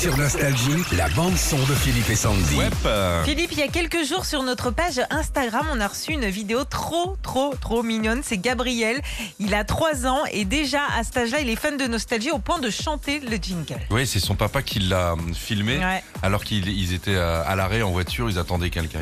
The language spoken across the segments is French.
Sur Nostalgie, la bande-son de Philippe et Sandy. Ouais, euh, Philippe, il y a quelques jours sur notre page Instagram, on a reçu une vidéo trop, trop, trop mignonne. C'est Gabriel. Il a 3 ans et déjà à cet âge-là, il est fan de nostalgie au point de chanter le jingle. ouais, c'est son papa qui l'a hum, filmé Ouais. alors qu'ils ils étaient euh, à l'arrêt en voiture, ils attendaient quelqu'un.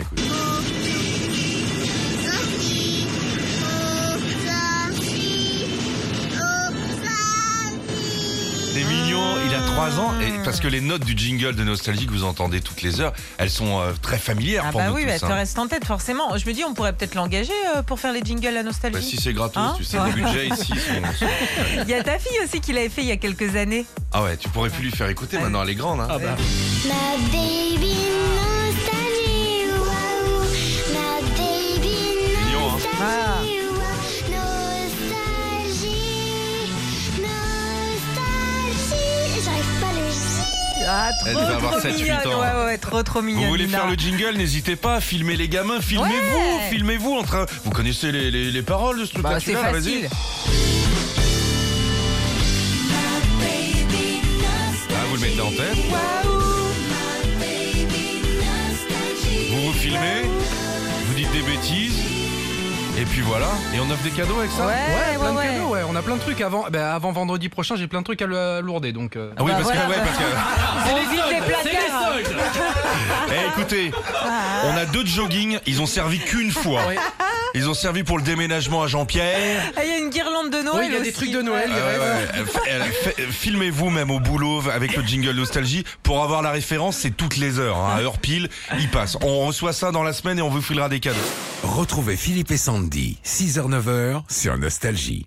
Mignon, il a 3 ans et parce que les notes du jingle de Nostalgie que vous entendez toutes les heures, elles sont euh, très familières Ah pour bah nous oui, tous, bah, ça hein. reste en tête forcément. Je me dis, on pourrait peut-être l'engager euh, pour faire les jingles à nostalgie. Bah, si c'est gratos, Hein tu sais, Ouais. les budgets ici sont, sont- Il y a ta fille aussi qui l'avait fait il y a quelques années. Ah ouais, tu pourrais plus lui faire écouter, maintenant elle est grande. Hein. Ma baby Ah, trop, Elle devait avoir trop 7-8 mignonne. ans. Ouais, ouais, trop, trop mignonne. Vous voulez Nina. faire le jingle, n'hésitez pas à filmer les gamins, filmez-vous, Ouais. filmez-vous en train. Vous connaissez les, les- les paroles de ce truc-là Bah, c'est facile. vas-y. Ah, vous le mettez en tête, vous vous filmez, vous dites des bêtises, et puis voilà. Et on offre des cadeaux avec ça Ouais, Ouais, plein ouais, de ouais. cadeaux, ouais. On a plein de trucs avant. ben, avant vendredi prochain, j'ai plein de trucs à lourder, donc. euh, Ah oui, Bah, parce, voilà. que, ouais, parce que. On vide les placards. Eh, écoutez, on a deux de jogging, ils ont servi qu'une fois. Ils ont servi pour le déménagement à Jean-Pierre. Ah, il y a une guirlande de Noël Oui, il y a des trucs de Noël. ouais. Euh, euh, Filmez-vous même au boulot avec le jingle nostalgie pour avoir la référence. C'est toutes les heures, hein, à heure pile, il passe. On reçoit ça dans la semaine et on vous filera des cadeaux. Retrouvez Philippe et Sandy, 6h-9h sur Nostalgie.